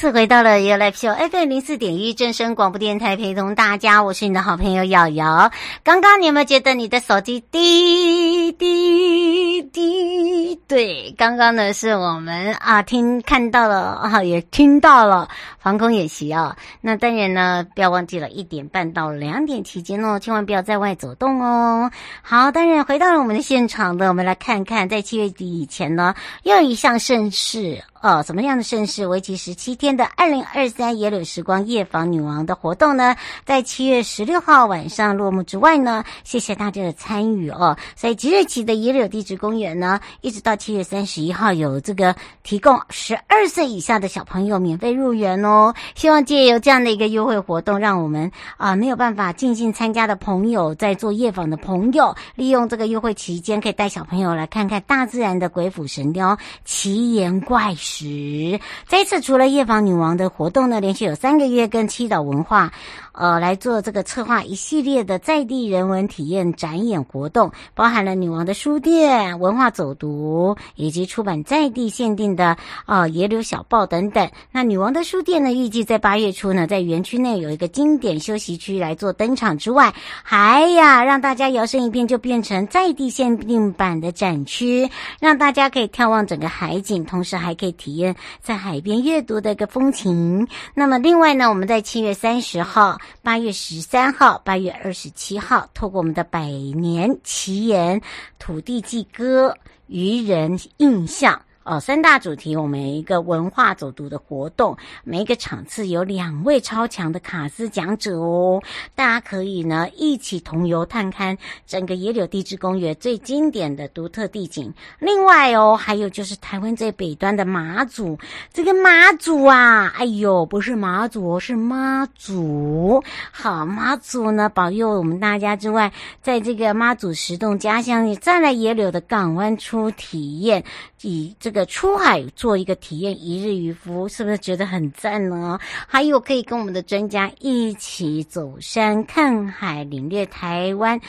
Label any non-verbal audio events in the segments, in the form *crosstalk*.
次回到了 You Live Show FM 零四点一正声广播电台，陪同大家，我是你的好朋友瑶瑶。刚刚你有没有觉得你的手机滴滴滴？对，刚刚呢是我们啊听看到了啊，也听到了防空演习啊。那当然呢，不要忘记了一点半到两点期间哦，千万不要在外走动哦。好，当然回到了我们的现场的，我们来看看，在七月底以前呢，又一项盛事。哦，什么样的盛世？为期十七天的二零二三野柳时光夜访女王的活动呢，在七月十六号晚上落幕之外呢，谢谢大家的参与哦。所以即日起的野柳地质公园呢，一直到七月三十一号有这个提供十二岁以下的小朋友免费入园哦。希望借由这样的一个优惠活动，让我们啊没有办法尽兴参加的朋友，在做夜访的朋友，利用这个优惠期间，可以带小朋友来看看大自然的鬼斧神雕、奇岩怪石。时，这一次除了夜访女王的活动呢，连续有三个月跟七岛文化。呃，来做这个策划一系列的在地人文体验展演活动，包含了女王的书店、文化走读，以及出版在地限定的呃野柳小报等等。那女王的书店呢，预计在八月初呢，在园区内有一个经典休息区来做登场之外，还呀让大家摇身一变就变成在地限定版的展区，让大家可以眺望整个海景，同时还可以体验在海边阅读的一个风情。那么另外呢，我们在七月三十号。八月十三号、八月二十七号，透过我们的百年奇岩土地祭歌、渔人印象。哦，三大主题，我们一个文化走读的活动，每一个场次有两位超强的卡司讲者哦，大家可以呢一起同游探勘整个野柳地质公园最经典的独特地景。另外哦，还有就是台湾最北端的马祖，这个马祖啊，哎呦，不是马祖，是妈祖。好，妈祖呢保佑我们大家之外，在这个妈祖石洞家乡你，再来野柳的港湾出体验，以这个。出海做一个体验一日渔夫，是不是觉得很赞呢？还有可以跟我们的专家一起走山看海，领略台湾。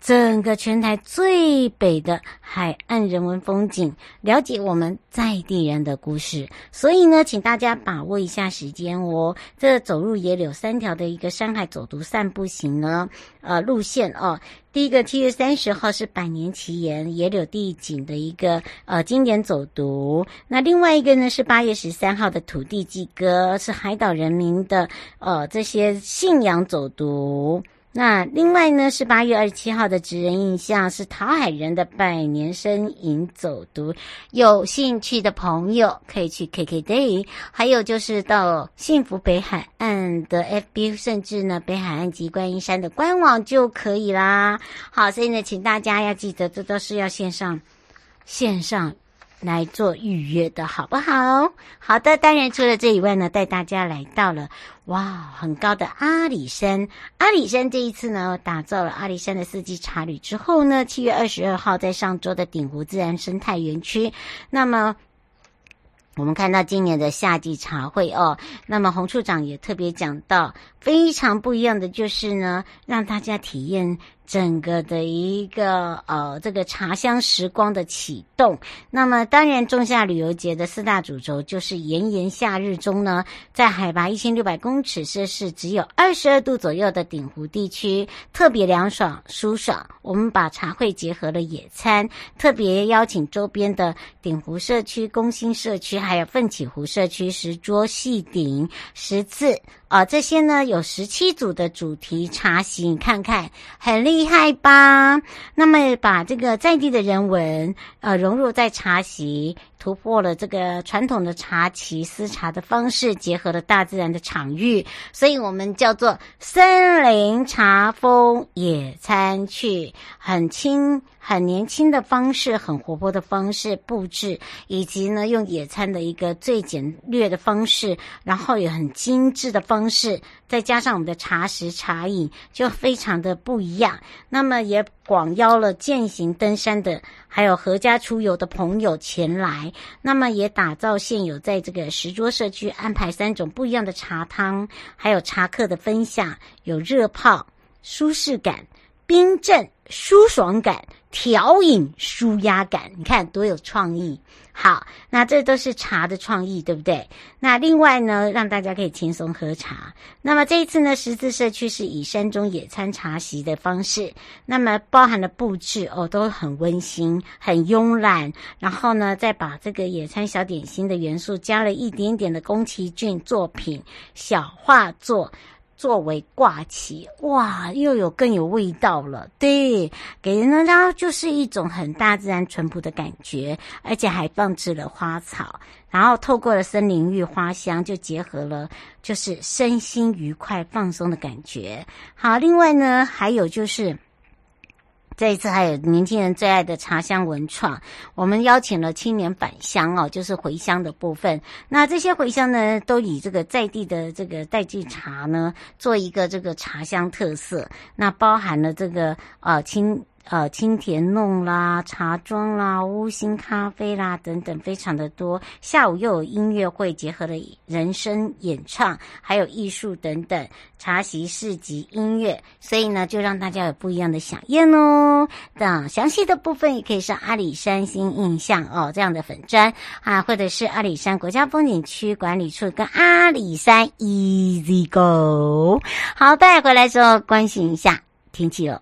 整个全台最北的海岸人文风景，了解我们在地人的故事。所以呢，请大家把握一下时间哦。这走入野柳三条的一个山海走读散步行呢，呃，路线哦。第一个七月三十号是百年奇岩野柳地景的一个呃经典走读。那另外一个呢是八月十三号的土地祭歌，是海岛人民的呃这些信仰走读。那另外呢是八月二十七号的职人印象，是桃海人的百年身影走读，有兴趣的朋友可以去 KKday，还有就是到幸福北海岸的 FB，甚至呢北海岸及观音山的官网就可以啦。好，所以呢，请大家要记得，这都是要线上线上来做预约的，好不好？好的，当然除了这以外呢，带大家来到了。哇，很高的阿里山！阿里山这一次呢，打造了阿里山的四季茶旅之后呢，七月二十二号在上周的鼎湖自然生态园区，那么我们看到今年的夏季茶会哦，那么洪处长也特别讲到，非常不一样的就是呢，让大家体验。整个的一个呃，这个茶香时光的启动。那么，当然，仲夏旅游节的四大主轴就是炎炎夏日中呢，在海拔一千六百公尺摄氏只有二十二度左右的鼎湖地区，特别凉爽舒爽。我们把茶会结合了野餐，特别邀请周边的鼎湖社区、工薪社区，还有奋起湖社区石桌细顶十次。啊，这些呢有十七组的主题茶席，你看看很厉害吧？那么把这个在地的人文呃融入在茶席。突破了这个传统的茶棋私茶的方式，结合了大自然的场域，所以我们叫做森林茶风野餐去，很轻、很年轻的方式，很活泼的方式布置，以及呢用野餐的一个最简略的方式，然后也很精致的方式，再加上我们的茶食茶饮，就非常的不一样。那么也广邀了践行登山的，还有合家出游的朋友前来。那么也打造现有在这个石桌社区安排三种不一样的茶汤，还有茶客的分享，有热泡、舒适感、冰镇、舒爽感、调饮、舒压感。你看多有创意！好，那这都是茶的创意，对不对？那另外呢，让大家可以轻松喝茶。那么这一次呢，十字社区是以山中野餐茶席的方式，那么包含了布置哦，都很温馨、很慵懒。然后呢，再把这个野餐小点心的元素加了一点点的宫崎骏作品小画作。作为挂旗，哇，又有更有味道了。对，给人家就是一种很大自然淳朴的感觉，而且还放置了花草，然后透过了森林浴花香，就结合了就是身心愉快放松的感觉。好，另外呢，还有就是。这一次还有年轻人最爱的茶香文创，我们邀请了青年返乡哦，就是回乡的部分。那这些回乡呢，都以这个在地的这个代际茶呢，做一个这个茶香特色。那包含了这个呃青。呃，青田弄啦，茶庄啦，乌心咖啡啦，等等，非常的多。下午又有音乐会，结合了人声演唱，还有艺术等等，茶席、市集、音乐，所以呢，就让大家有不一样的饗宴哦。等详细的部分也可以上阿里山新印象哦这样的粉砖啊，或者是阿里山国家风景区管理处跟阿里山 Easy Go。好，带回来之后关心一下天气哦。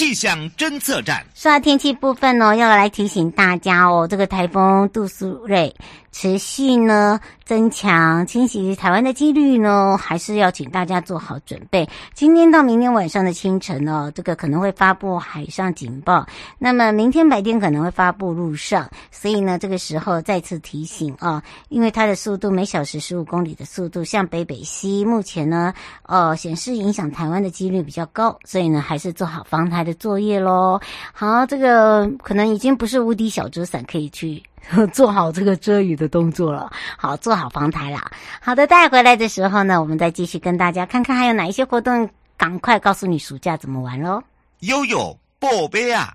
气象侦测站，说到天气部分哦，要来提醒大家哦，这个台风杜苏芮持续呢。增强侵袭台湾的几率呢，还是要请大家做好准备。今天到明天晚上的清晨哦，这个可能会发布海上警报。那么明天白天可能会发布陆上，所以呢，这个时候再次提醒啊，因为它的速度每小时十五公里的速度向北北西，目前呢，呃，显示影响台湾的几率比较高，所以呢，还是做好防台的作业喽。好，这个可能已经不是无敌小遮伞可以去。*laughs* 做好这个遮雨的动作了，好，做好防台了。好的，带回来的时候呢，我们再继续跟大家看看还有哪一些活动，赶快告诉你暑假怎么玩喽。悠悠宝贝啊！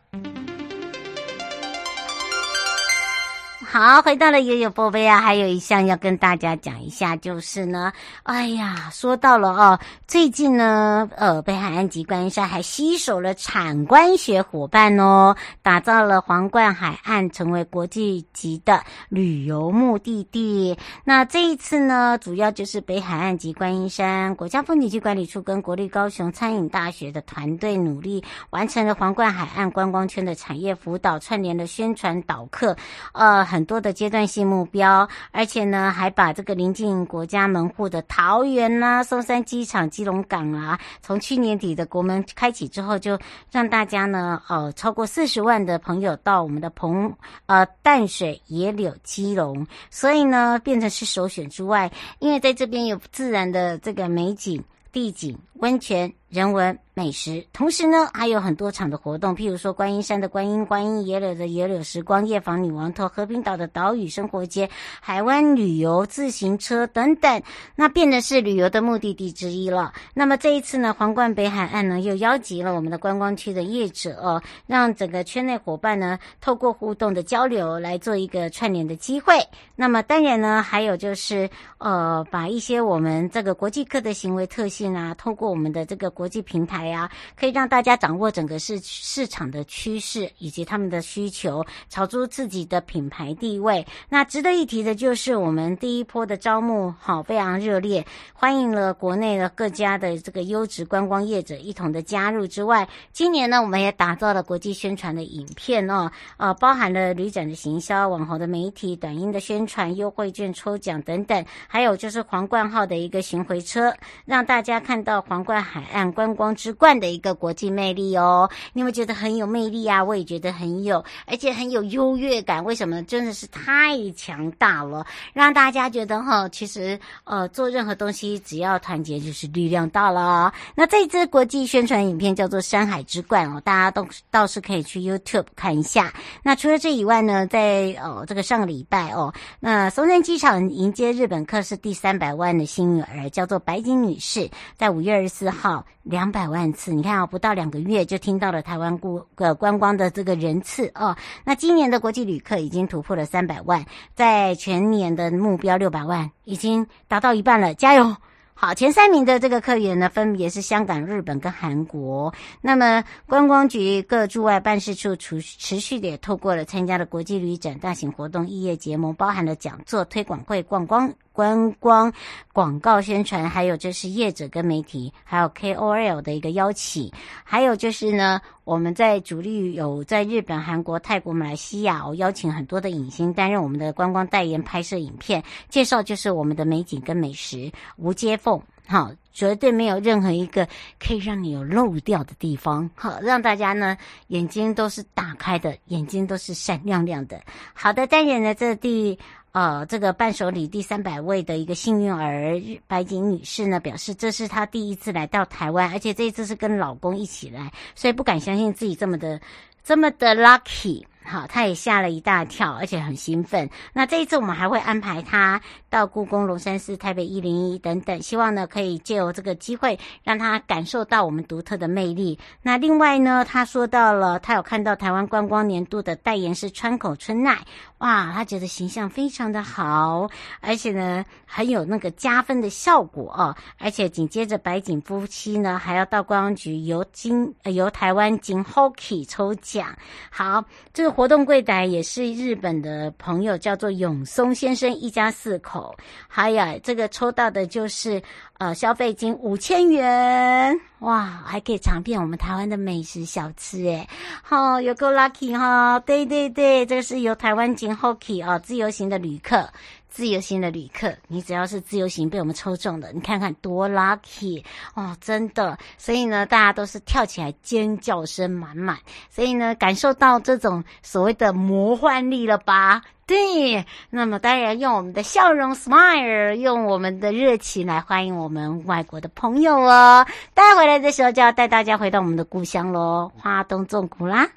好，回到了悠悠宝贝啊，还有一项要跟大家讲一下，就是呢，哎呀，说到了哦，最近呢，呃，北海岸及观音山还携手了产官学伙伴哦，打造了皇冠海岸成为国际级的旅游目的地。那这一次呢，主要就是北海岸及观音山国家风景区管理处跟国立高雄餐饮大学的团队努力，完成了皇冠海岸观光圈的产业辅导，串联了宣传导客，呃，很。多的阶段性目标，而且呢，还把这个临近国家门户的桃园呐、松山机场、基隆港啊，从去年底的国门开启之后，就让大家呢，呃，超过四十万的朋友到我们的澎呃淡水、野柳、基隆，所以呢，变成是首选之外，因为在这边有自然的这个美景、地景、温泉、人文。美食，同时呢，还有很多场的活动，譬如说观音山的观音观音，野柳的野柳时光夜访女王头，和平岛的岛屿生活节，海湾旅游自行车等等，那变得是旅游的目的地之一了。*laughs* 那么这一次呢，皇冠北海岸呢又邀集了我们的观光区的业者哦，让整个圈内伙伴呢透过互动的交流来做一个串联的机会。那么当然呢，还有就是呃，把一些我们这个国际客的行为特性啊，透过我们的这个国际平台。牌啊，可以让大家掌握整个市市场的趋势以及他们的需求，炒出自己的品牌地位。那值得一提的就是我们第一波的招募，好，非常热烈，欢迎了国内的各家的这个优质观光业者一同的加入之外，今年呢，我们也打造了国际宣传的影片哦，呃，包含了旅展的行销、网红的媒体、短音的宣传、优惠券抽奖等等，还有就是皇冠号的一个巡回车，让大家看到皇冠海岸观光之冠的一个国际魅力哦。你有没有觉得很有魅力啊？我也觉得很有，而且很有优越感。为什么？真的是太强大了，让大家觉得哈，其实呃，做任何东西只要团结就是力量大了。那这支国际宣传影片叫做《山海之冠》哦，大家都倒是可以去 YouTube 看一下。那除了这以外呢，在哦这个上个礼拜哦，那松山机场迎接日本客是第三百万的幸运儿，叫做白井女士，在五月二十四号两百万次，你看啊、不到两个月就听到了台湾顾个观光的这个人次哦。那今年的国际旅客已经突破了三百万，在全年的目标六百万已经达到一半了，加油！好，前三名的这个客源呢，分别是香港、日本跟韩国。那么，观光局各驻外办事处持持续的也透过了参加了国际旅展、大型活动、异业结盟，包含了讲座、推广会、观光。观光广告宣传，还有就是业者跟媒体，还有 KOL 的一个邀请，还有就是呢，我们在主力有在日本、韩国、泰国、马来西亚，我邀请很多的影星担任我们的观光代言，拍摄影片，介绍就是我们的美景跟美食，无接缝，好，绝对没有任何一个可以让你有漏掉的地方，好，让大家呢眼睛都是打开的，眼睛都是闪亮亮的。好的，当然呢，这第。呃，这个伴手礼第三百位的一个幸运儿白井女士呢，表示这是她第一次来到台湾，而且这一次是跟老公一起来，所以不敢相信自己这么的这么的 lucky。好，她也吓了一大跳，而且很兴奋。那这一次我们还会安排她到故宫、龙山寺、台北一零一等等，希望呢可以借由这个机会让她感受到我们独特的魅力。那另外呢，她说到了，她有看到台湾观光年度的代言是川口春奈。哇，他觉得形象非常的好，而且呢很有那个加分的效果哦。而且紧接着白井夫妻呢还要到观光局由金呃由台湾金 Hockey 抽奖。好，这个活动柜台也是日本的朋友，叫做永松先生一家四口。还有这个抽到的就是。呃，消费金五千元，哇，还可以尝遍我们台湾的美食小吃，诶好、哦，有够 lucky 哈、对对对，这个是由台湾景 Hockey 啊，自由行的旅客。自由行的旅客，你只要是自由行被我们抽中的，你看看多 lucky 哦，真的。所以呢，大家都是跳起来尖叫声满满，所以呢，感受到这种所谓的魔幻力了吧？对。那么当然用我们的笑容 smile，用我们的热情来欢迎我们外国的朋友哦。带回来的时候就要带大家回到我们的故乡喽，花东纵谷啦。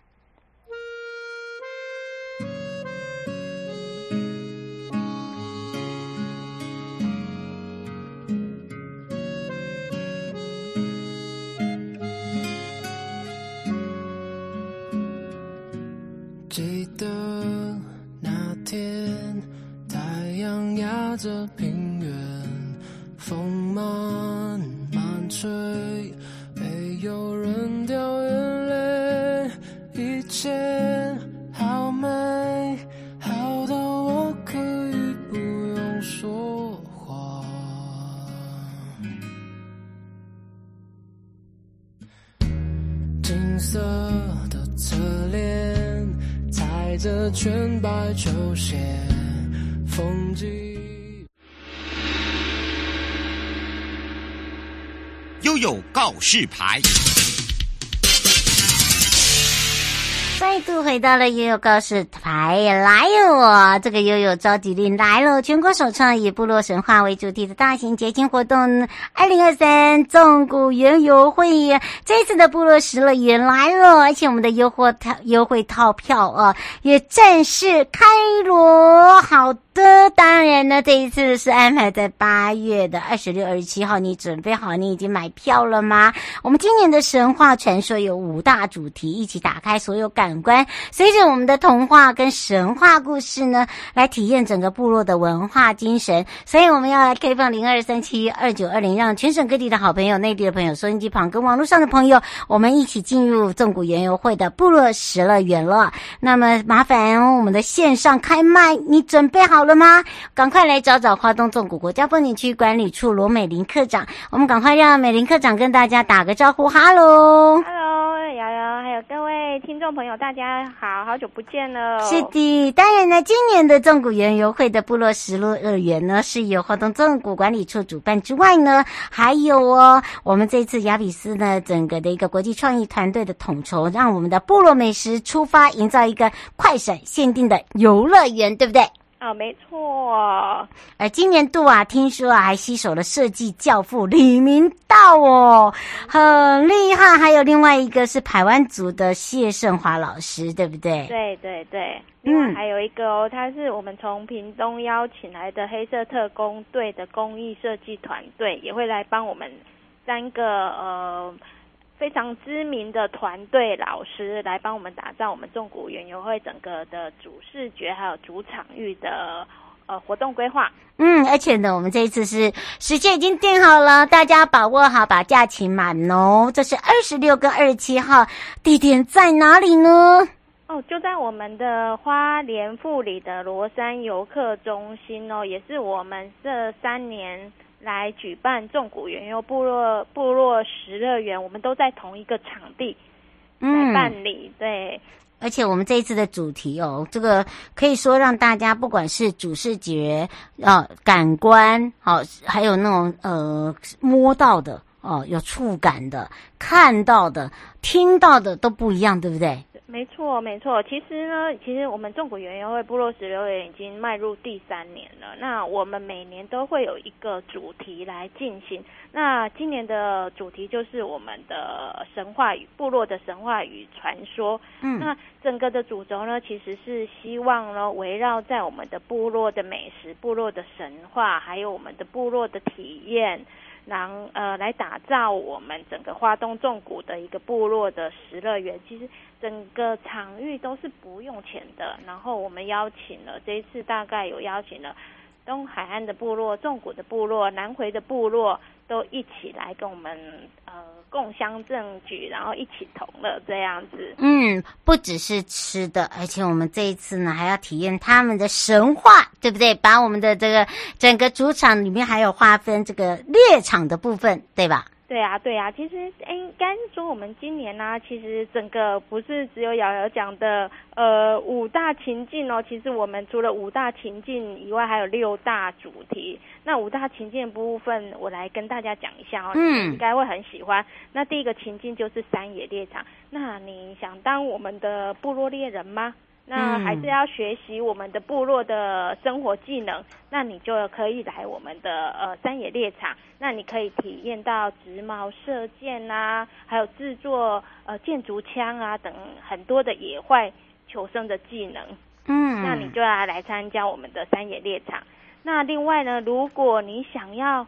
的那天，太阳压着平原，风慢慢吹，没有人掉眼泪，一切好美，好到我可以不用说话。金色，着全白球鞋，风景。悠悠告示牌，再度回到了悠悠告示牌，来哟！这个悠悠召集令来了，全国首创以部落神话为主题的大型节庆活动——二零二三纵谷园游会。这次的部落时乐园来了，而且我们的优惠套优惠套票啊，也正式开锣，好。的，当然呢，这一次是安排在八月的二十六、二十七号。你准备好？你已经买票了吗？我们今年的神话传说有五大主题，一起打开所有感官，随着我们的童话跟神话故事呢，来体验整个部落的文化精神。所以我们要来开放零二三七二九二零，让全省各地的好朋友、内地的朋友、收音机旁跟网络上的朋友，我们一起进入纵谷园游会的部落时乐园了。那么麻烦我们的线上开麦，你准备好了吗？赶快来找找花东纵谷国家风景区管理处罗美玲课长，我们赶快让美玲课长跟大家打个招呼，哈喽，哈喽，各位听众朋友，大家好，好久不见了。是的，当然呢，今年的纵谷园游会的部落时乐园呢，是由活动纵谷管理处主办之外呢，还有哦，我们这次亚比斯呢，整个的一个国际创意团队的统筹，让我们的部落美食出发，营造一个快闪限定的游乐园，对不对？啊、哦，没错。而今年度啊，听说啊，还携手了设计教父李明道哦，很厉害。还有另外一个是台湾族的谢胜华老师，对不对？对对对。嗯，还有一个哦，他是我们从屏东邀请来的黑色特工队的工艺设计团队，也会来帮我们三个呃。非常知名的团队老师来帮我们打造我们纵谷园游会整个的主视觉还有主场域的呃活动规划。嗯，而且呢，我们这一次是时间已经定好了，大家把握好，把假期满哦。这是二十六跟二十七号，地点在哪里呢？哦，就在我们的花莲富里的罗山游客中心哦，也是我们这三年。来举办纵谷园游部落部落十乐园，我们都在同一个场地来办理。嗯、对，而且我们这一次的主题哦，这个可以说让大家不管是主视觉啊、呃、感官，好、哦，还有那种呃摸到的哦，有触感的，看到的、听到的都不一样，对不对？没错，没错。其实呢，其实我们纵谷园游会部落石榴园已经迈入第三年了。那我们每年都会有一个主题来进行。那今年的主题就是我们的神话与部落的神话与传说。嗯，那整个的主轴呢，其实是希望呢，围绕在我们的部落的美食、部落的神话，还有我们的部落的体验。然呃，来打造我们整个花东重谷的一个部落的石乐园。其实整个场域都是不用钱的。然后我们邀请了这一次大概有邀请了东海岸的部落、纵谷的部落、南回的部落。都一起来跟我们呃共襄盛举，然后一起同乐这样子。嗯，不只是吃的，而且我们这一次呢还要体验他们的神话，对不对？把我们的这个整个主场里面还有划分这个猎场的部分，对吧？对啊，对啊，其实哎，应该说我们今年呢、啊，其实整个不是只有瑶瑶讲的呃五大情境哦，其实我们除了五大情境以外，还有六大主题。那五大情境部分，我来跟大家讲一下哦，嗯，应该会很喜欢。那第一个情境就是山野猎场，那你想当我们的部落猎人吗？那还是要学习我们的部落的生活技能，那你就可以来我们的呃山野猎场，那你可以体验到直毛射箭啊，还有制作呃箭竹枪啊等很多的野外求生的技能。嗯，那你就要来参加我们的山野猎场。那另外呢，如果你想要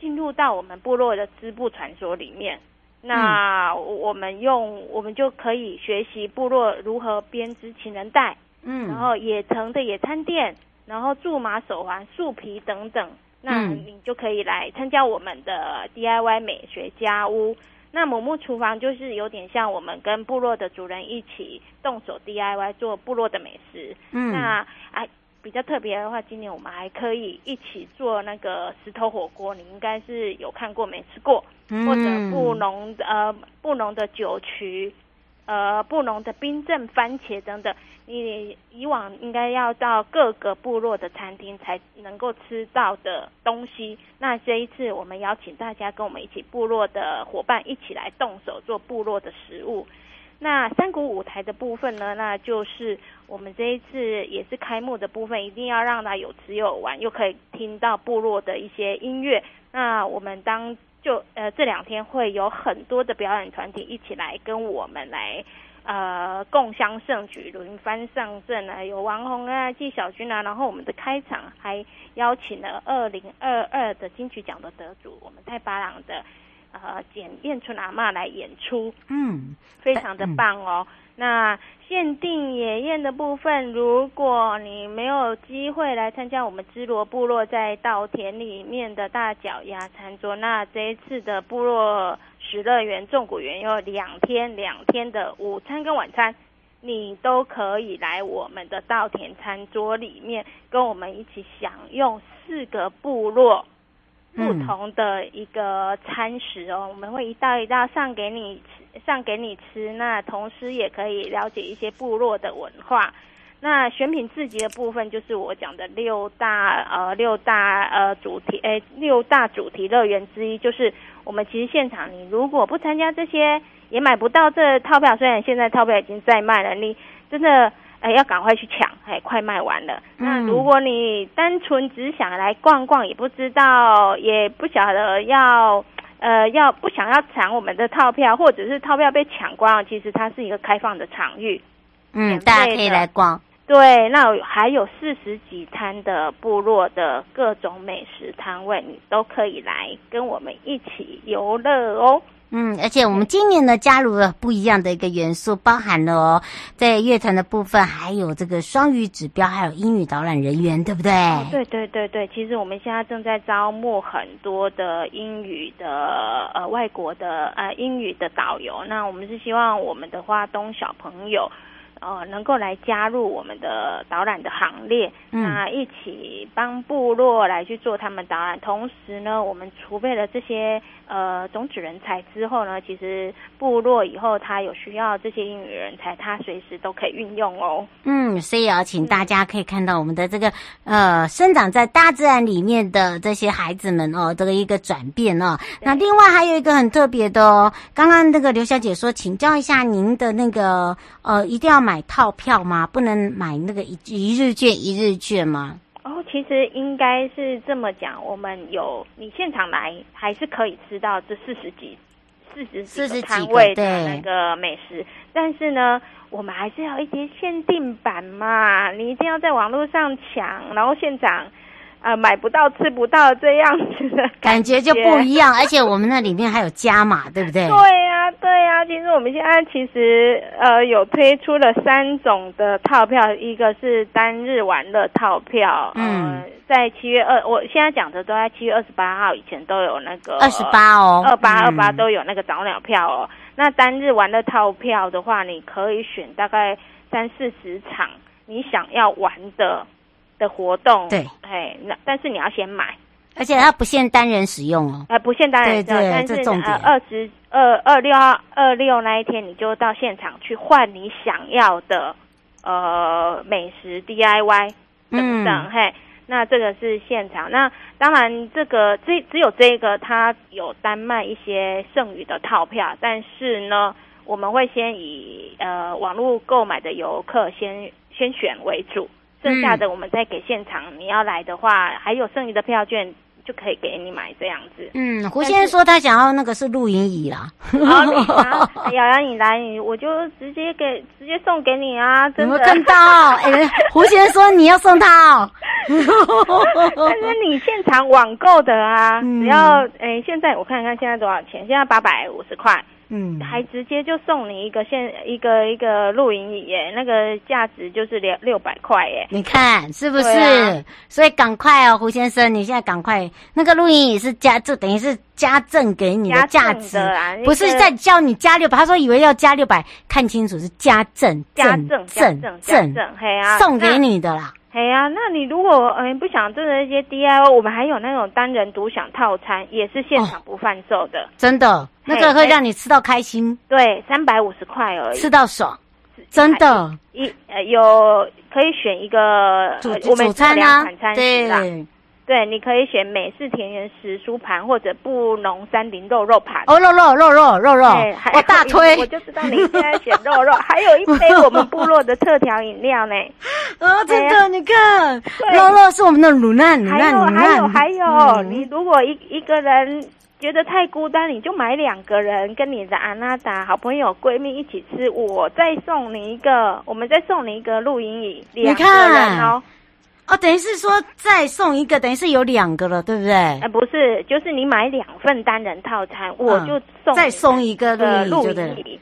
进入到我们部落的织布传说里面。那我们用我们就可以学习部落如何编织情人带，嗯，然后野藤的野餐垫，然后苎麻手环、树皮等等，那你就可以来参加我们的 DIY 美学家屋。那母木厨房就是有点像我们跟部落的主人一起动手 DIY 做部落的美食，嗯，那哎。比较特别的话，今年我们还可以一起做那个石头火锅，你应该是有看过没吃过？嗯、或者布农呃布农的酒曲，呃布农的冰镇番茄等等，你以往应该要到各个部落的餐厅才能够吃到的东西。那这一次我们邀请大家跟我们一起部落的伙伴一起来动手做部落的食物。那山谷舞台的部分呢，那就是我们这一次也是开幕的部分，一定要让它有吃有玩，又可以听到部落的一些音乐。那我们当就呃这两天会有很多的表演团体一起来跟我们来呃共襄盛举，轮番上阵啊，有王红啊、纪晓君啊，然后我们的开场还邀请了二零二二的金曲奖的得主，我们太巴郎的呃简燕春阿妈来演出，嗯，非常的棒哦。嗯、那限定野宴的部分，如果你没有机会来参加我们芝罗部落在稻田里面的大脚丫餐桌，那这一次的部落食乐园纵谷园有两天两天的午餐跟晚餐，你都可以来我们的稻田餐桌里面跟我们一起享用四个部落不同的一个餐食哦，我们会一道一道上给你吃，上给你吃。那同时也可以了解一些部落的文化。那选品自己的部分就是我讲的六大呃六大呃主题诶六大主题乐园之一，就是我们其实现场你如果不参加这些也买不到这套票，虽然现在套票已经在卖了，你真的。哎，要赶快去抢！哎，快卖完了。嗯、那如果你单纯只想来逛逛，也不知道，也不晓得要，呃，要不想要抢我们的套票，或者是套票被抢光，其实它是一个开放的场域，嗯，大家可以来逛。对，那还有四十几摊的部落的各种美食摊位，你都可以来跟我们一起游乐哦。嗯，而且我们今年呢，加入了不一样的一个元素，包含了哦，在乐团的部分，还有这个双语指标，还有英语导览人员，对不对？对对对对，其实我们现在正在招募很多的英语的呃外国的呃英语的导游，那我们是希望我们的花东小朋友。呃，能够来加入我们的导览的行列，嗯、那一起帮部落来去做他们导览。同时呢，我们储备了这些呃种子人才之后呢，其实部落以后他有需要这些英语人才，他随时都可以运用哦。嗯，所以要请大家可以看到我们的这个呃生长在大自然里面的这些孩子们哦，这个一个转变哦。那另外还有一个很特别的哦，刚刚那个刘小姐说，请教一下您的那个呃，一定要买。买套票吗？不能买那个一一日券一日券吗？哦，其实应该是这么讲，我们有你现场来还是可以吃到这四十几、四十四十几摊位的那个美食，但是呢，我们还是要一些限定版嘛，你一定要在网络上抢，然后现场。呃，买不到吃不到这样子的感觉，就不一样，而且我们那里面还有加码，*laughs* 对不对？对呀、啊，对呀、啊。其实我们现在其实呃有推出了三种的套票，一个是单日玩乐套票，嗯、呃，在七月二，我现在讲的都在七月二十八号以前都有那个二十八哦，二八二八都有那个早鸟票哦。嗯、那单日玩乐套票的话，你可以选大概三四十场你想要玩的。的活动对，哎，那但是你要先买，而且它不限单人使用哦，呃，不限单人使用，对对但是呃二十二二六二二六那一天你就到现场去换你想要的呃美食 DIY 等等，嗯、嘿，那这个是现场。那当然这个只只有这个它有单卖一些剩余的套票，但是呢，我们会先以呃网络购买的游客先先选为主。剩下的我们再给现场，你要来的话，还有剩余的票券就可以给你买这样子。嗯，胡先生说他想要那个是露营椅啦。好，你拿，*laughs* 瑶瑶你来，你我就直接给直接送给你啊！真的。有没有看到？*laughs* 哎、欸，胡先生说你要送他哦。*laughs* 但是你现场网购的啊，只要哎、欸，现在我看看现在多少钱？现在八百五十块。嗯，还直接就送你一个现一个一个露营椅耶，那个价值就是六六百块耶。你看是不是？啊、所以赶快哦，胡先生，你现在赶快，那个露营椅是加，就等于是加赠给你的价值，啊、不是在叫你加六百。他说以为要加六百，看清楚是加赠，加赠，赠赠赠，送给你的啦。哎呀，那你如果嗯不想做的一些 DIY，我们还有那种单人独享套餐，也是现场不贩售的。哦，真的，那个会让你吃到开心。对，三百五十块而已，吃到爽，真的。一呃有可以选一个主主餐啊，对。对，你可以选美式田园时蔬盘或者布农山林肉肉盘。哦，肉肉肉肉肉肉，我大推。我就知道你现在选肉肉，*laughs* 还有一杯我们部落的特调饮料呢。啊，真的，你看，肉肉是我们的乳难乳难乳难。还有还有还有，你如果一一个人觉得太孤单，你就买两个人跟你的阿娜达好朋友闺蜜一起吃，我再送你一个，我们再送你一个露营椅，两个人哦。哦，等于是说再送一个，等于是有两个了，对不对？哎、呃，不是，就是你买两份单人套餐，我就送、嗯、再送一个露营露营椅。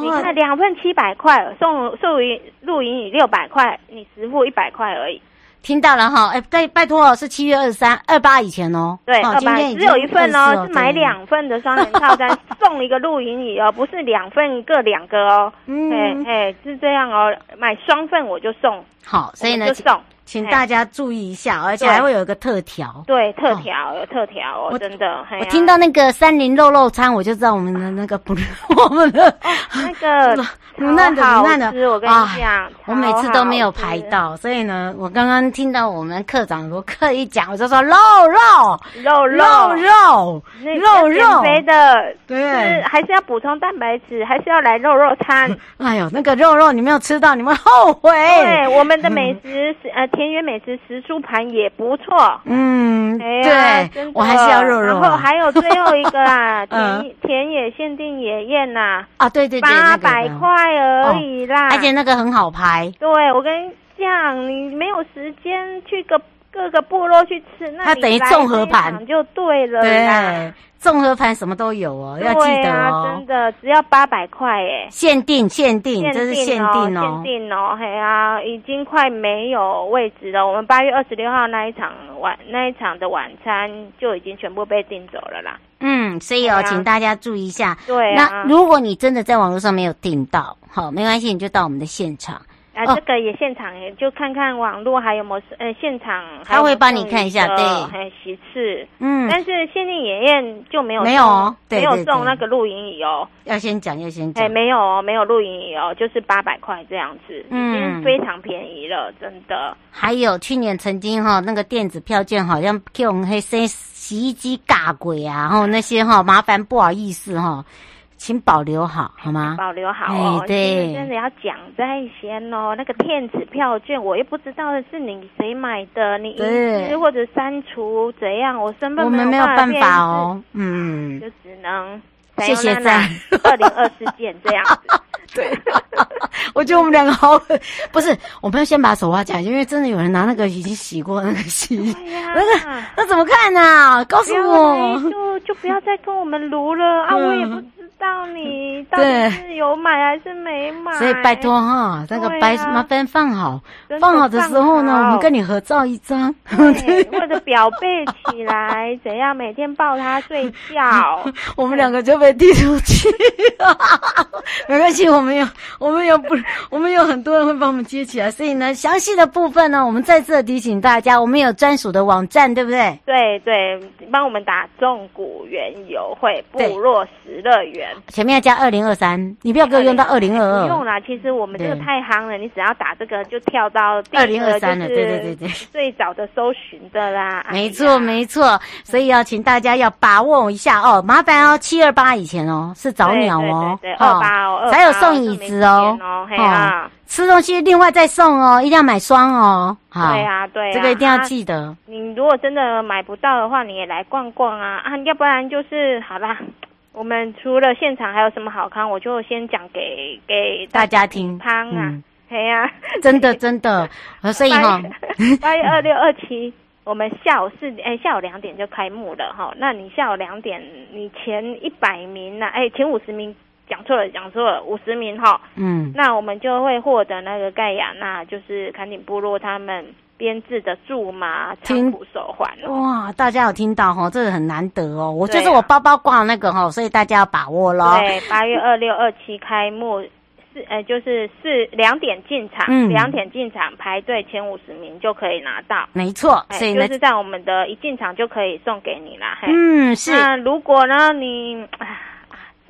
你看两份七百块，送送露露营椅六百块，你实付一百块而已。听到了哈，哎，拜拜托哦，是七月二十三、二八以前哦。对，哦、二八只有一份哦，是买两份的双人套餐，*laughs* 送一个露营椅哦，不是两份各两个哦。嗯，哎哎，是这样哦，买双份我就送。好，所以呢，就送。请大家注意一下，而且还会有一个特调，对，特调有特调哦，真的。我听到那个三林肉肉餐，我就知道我们的那个不，*laughs* 我们的那个 *laughs* 卤蛋的卤蛋的，我跟你讲，我每次都没有排到，所以呢，我刚刚听到我们课长罗克一讲，我就说肉肉肉肉肉肉肉减肥的，对，还是要补充蛋白质，还是要来肉肉餐。*laughs* 哎呦，那个肉肉你没有吃到，你们后悔。对，我们的美食是呃。田园美食食书盘也不错，嗯，对，我还是要肉肉。然后还有最后一个啦，田 *laughs* 田野限定野宴呐，啊，对对对，八百块而已啦，而且那个很好拍。对，我跟你讲，你没有时间去个各个部落去吃，那它等于综合盘就对了，对。综合盘什么都有哦，要记得哦。真的只要八百块耶，限定限定，这是限定哦，限定哦，嘿啊，已经快没有位置了。我们八月二十六号那一场晚那一场的晚餐就已经全部被订走了啦。嗯，所以哦，请大家注意一下。对，那如果你真的在网络上没有订到，好，没关系，你就到我们的现场。啊，这个也现场也就看看网络还有没有呃现场，他会帮你看一下，对，还席次，嗯，但是限定野宴就没有没有哦，没有送那个露营椅哦，要先讲要先讲，哎，没有哦，没有露营椅哦，就是八百块这样子，已经非常便宜了，真的。还有去年曾经哈那个电子票券好像给我们黑洗洗衣机尬鬼啊，然后那些哈麻烦不好意思哈。请保留好，好吗？保留好哦，对，真的要讲在先哦。那个电子票券，我又不知道的是你谁买的，你遗失或者删除怎样？我身份我们没有办法哦，嗯，就只能谢谢在二零二四件这样子。*laughs* *laughs* 对，*laughs* 我觉得我们两个好狠，不是，我们要先把手画起来，因为真的有人拿那个已经洗过那个洗衣，那个那怎么看呢？告诉我，就就不要再跟我们撸了啊！我也不。知道你到底是有买还是没买？所以拜托哈，那个白麻烦放好，放好的时候呢，我们跟你合照一张，*laughs* 或者表背起来，怎样每天抱他睡觉，我们两个就被踢出去。没关系，我们有我们有不，我们有很多人会帮我们接起来，所以呢，详细的部分呢，我们再次提醒大家，我们有专属的网站，对不对？对对，帮我们打中古园游会部落石乐园。前面要加二零二三，你不要给我用到二零二二。不用啦，其实我们这个太夯了，你只要打这个就跳到二零二三了。对对对对，最早的搜寻的啦。没错没错，所以要请大家要把握一下哦，麻烦哦，七二八以前哦是早鸟哦，对二八哦，还有送椅子哦，哦，吃东西另外再送哦，一定要买双哦。对啊对，这个一定要记得。你如果真的买不到的话，你也来逛逛啊啊，要不然就是好啦。我们除了现场还有什么好康，我就先讲给给大家听。康啊，嘿呀，真的 *laughs* 真的，所以哈，八月 *laughs* 二六二七，我们下午四点，哎，下午两点就开幕了哈。那你下午两点，你前一百名呢？哎，前五十名，讲错了，讲错了，五十名哈。嗯，那我们就会获得那个盖亚那，就是坎顶部落他们。编制的苎麻长骨手环哇，大家有听到哈？这个很难得哦。我就是我包包挂那个哈，所以大家要把握咯。对，八月二六二七开幕，四呃就是四两点进场，嗯，两点进场排队前五十名就可以拿到。没错，所以就是在我们的一进场就可以送给你啦。嗯，是。那如果呢你？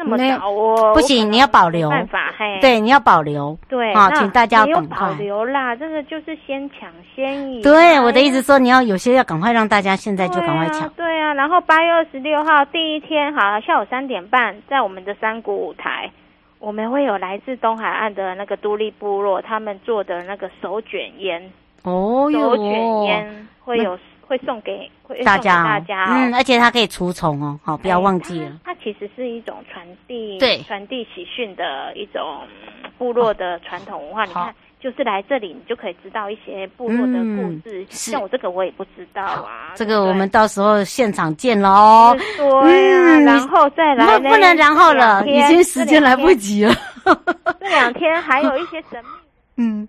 这么早哦，不行，你要保留。办法嘿，对，你要保留。对，好，请大家赶快保留啦。这个就是先抢先赢。对，我的意思说，你要有些要赶快让大家现在就赶快抢。对啊，然后八月二十六号第一天，好，下午三点半，在我们的山谷舞台，我们会有来自东海岸的那个都立部落他们做的那个手卷烟。哦哟，手卷烟会有。会送给会大家，大家、哦，嗯，而且它可以除虫哦，好，不要忘记了。其实是一种传递，对，传递喜讯的一种部落的传统文化。你看，就是来这里，你就可以知道一些部落的故事。嗯、像我这个，我也不知道啊。这个我们到时候现场见喽。对啊、嗯，然后再来。不能然后了，已经时间来不及了。这两天还有一些神秘。*laughs* 嗯。